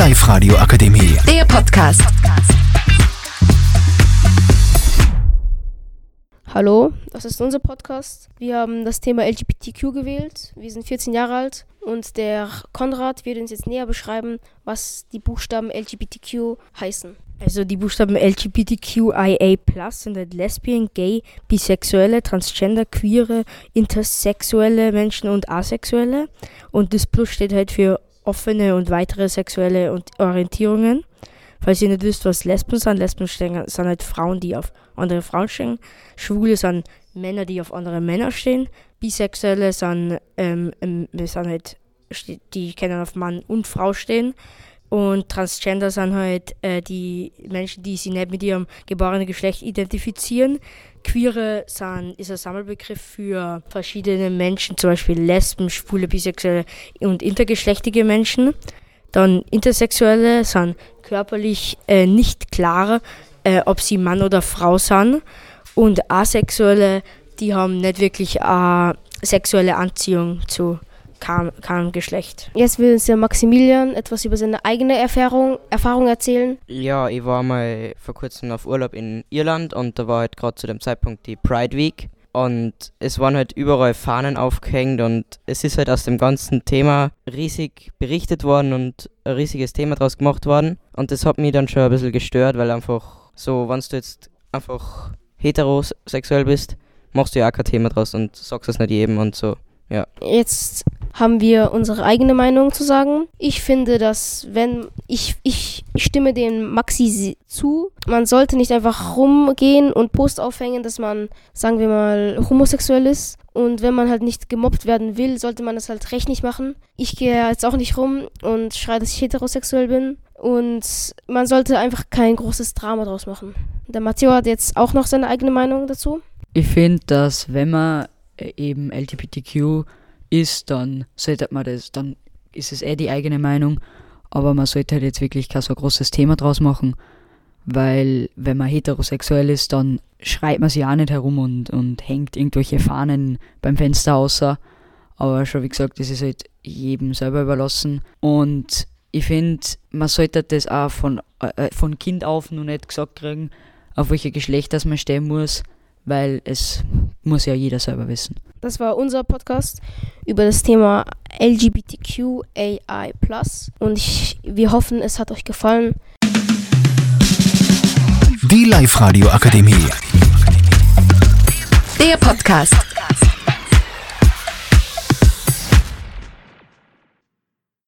Live-Radio Akademie. Der Podcast. Hallo, das ist unser Podcast. Wir haben das Thema LGBTQ gewählt. Wir sind 14 Jahre alt und der Konrad wird uns jetzt näher beschreiben, was die Buchstaben LGBTQ heißen. Also die Buchstaben LGBTQIA+ sind halt Lesbien, Gay, Bisexuelle, Transgender, Queere, Intersexuelle Menschen und Asexuelle. Und das Plus steht halt für offene und weitere sexuelle Orientierungen. Falls ihr nicht wisst, was Lesben sind, Lesben sind halt Frauen, die auf andere Frauen stehen. Schwule sind Männer, die auf andere Männer stehen. Bisexuelle sind, ähm, ähm, sind halt, die können auf Mann und Frau stehen. Und Transgender sind halt äh, die Menschen, die sich nicht mit ihrem geborenen Geschlecht identifizieren. Queere sind, ist ein Sammelbegriff für verschiedene Menschen, zum Beispiel Lesben, Schwule, Bisexuelle und intergeschlechtige Menschen. Dann Intersexuelle sind körperlich äh, nicht klar, äh, ob sie Mann oder Frau sind. Und Asexuelle, die haben nicht wirklich eine sexuelle Anziehung zu keinem, keinem Geschlecht. Jetzt will uns der Maximilian etwas über seine eigene Erfahrung, Erfahrung erzählen. Ja, ich war mal vor kurzem auf Urlaub in Irland und da war halt gerade zu dem Zeitpunkt die Pride Week. Und es waren halt überall Fahnen aufgehängt und es ist halt aus dem ganzen Thema riesig berichtet worden und ein riesiges Thema draus gemacht worden. Und das hat mich dann schon ein bisschen gestört, weil einfach so, wenn du jetzt einfach heterosexuell bist, machst du ja auch kein Thema draus und sagst es nicht jedem und so. Ja. Jetzt haben wir unsere eigene Meinung zu sagen. Ich finde, dass wenn ich, ich stimme dem Maxi zu, man sollte nicht einfach rumgehen und Post aufhängen, dass man, sagen wir mal, homosexuell ist. Und wenn man halt nicht gemobbt werden will, sollte man das halt recht nicht machen. Ich gehe jetzt auch nicht rum und schreie, dass ich heterosexuell bin. Und man sollte einfach kein großes Drama draus machen. Der Matteo hat jetzt auch noch seine eigene Meinung dazu. Ich finde, dass wenn man eben LGBTQ ist, dann sollte man das, dann ist es eh die eigene Meinung, aber man sollte halt jetzt wirklich kein so großes Thema draus machen, weil wenn man heterosexuell ist, dann schreit man sich auch nicht herum und, und hängt irgendwelche Fahnen beim Fenster außer. Aber schon wie gesagt, das ist halt jedem selber überlassen. Und ich finde, man sollte das auch von, äh, von Kind auf noch nicht gesagt kriegen, auf welche Geschlecht das man stehen muss, weil es muss ja jeder selber wissen. Das war unser Podcast über das Thema LGBTQAI+. Und ich, wir hoffen, es hat euch gefallen. Die Live-Radio Akademie. Der Podcast.